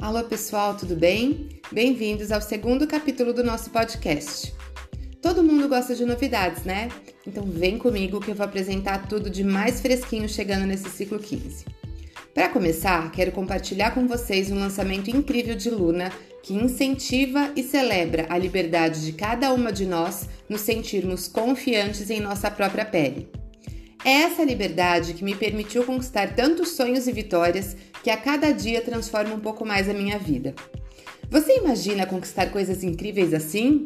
Alô pessoal, tudo bem? Bem-vindos ao segundo capítulo do nosso podcast. Todo mundo gosta de novidades, né? Então vem comigo que eu vou apresentar tudo de mais fresquinho chegando nesse ciclo 15. Para começar, quero compartilhar com vocês um lançamento incrível de Luna que incentiva e celebra a liberdade de cada uma de nós nos sentirmos confiantes em nossa própria pele. É essa liberdade que me permitiu conquistar tantos sonhos e vitórias que a cada dia transforma um pouco mais a minha vida. Você imagina conquistar coisas incríveis assim?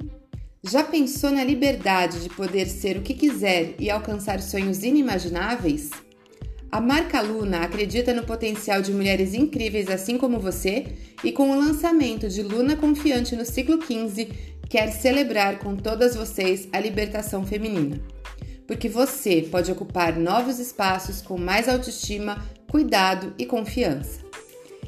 Já pensou na liberdade de poder ser o que quiser e alcançar sonhos inimagináveis? A marca Luna acredita no potencial de mulheres incríveis assim como você e com o lançamento de Luna Confiante no ciclo 15, quer celebrar com todas vocês a libertação feminina porque você pode ocupar novos espaços com mais autoestima, cuidado e confiança.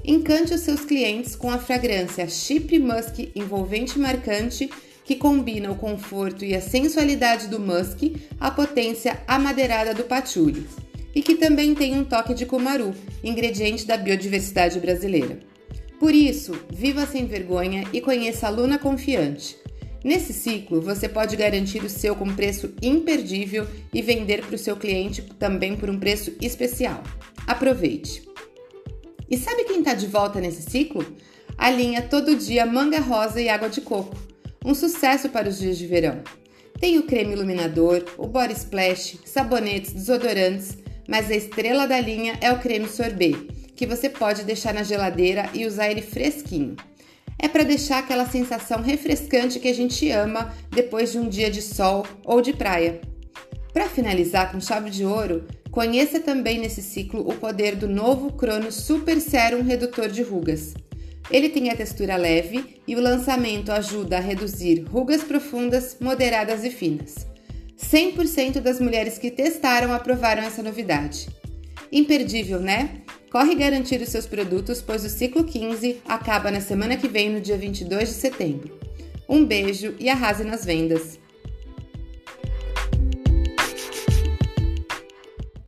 Encante os seus clientes com a fragrância Chipre Musk envolvente marcante que combina o conforto e a sensualidade do musk à potência amadeirada do patchouli e que também tem um toque de cumaru, ingrediente da biodiversidade brasileira. Por isso, viva sem vergonha e conheça a Luna Confiante Nesse ciclo, você pode garantir o seu com preço imperdível e vender para o seu cliente também por um preço especial. Aproveite! E sabe quem está de volta nesse ciclo? A linha Todo Dia Manga Rosa e Água de Coco. Um sucesso para os dias de verão. Tem o creme iluminador, o body splash, sabonetes, desodorantes, mas a estrela da linha é o creme sorbet, que você pode deixar na geladeira e usar ele fresquinho é para deixar aquela sensação refrescante que a gente ama depois de um dia de sol ou de praia. Para finalizar com chave de ouro, conheça também nesse ciclo o poder do novo Crono Super Serum Redutor de Rugas. Ele tem a textura leve e o lançamento ajuda a reduzir rugas profundas, moderadas e finas. 100% das mulheres que testaram aprovaram essa novidade. Imperdível, né? Corre garantir os seus produtos, pois o ciclo 15 acaba na semana que vem, no dia 22 de setembro. Um beijo e arrase nas vendas!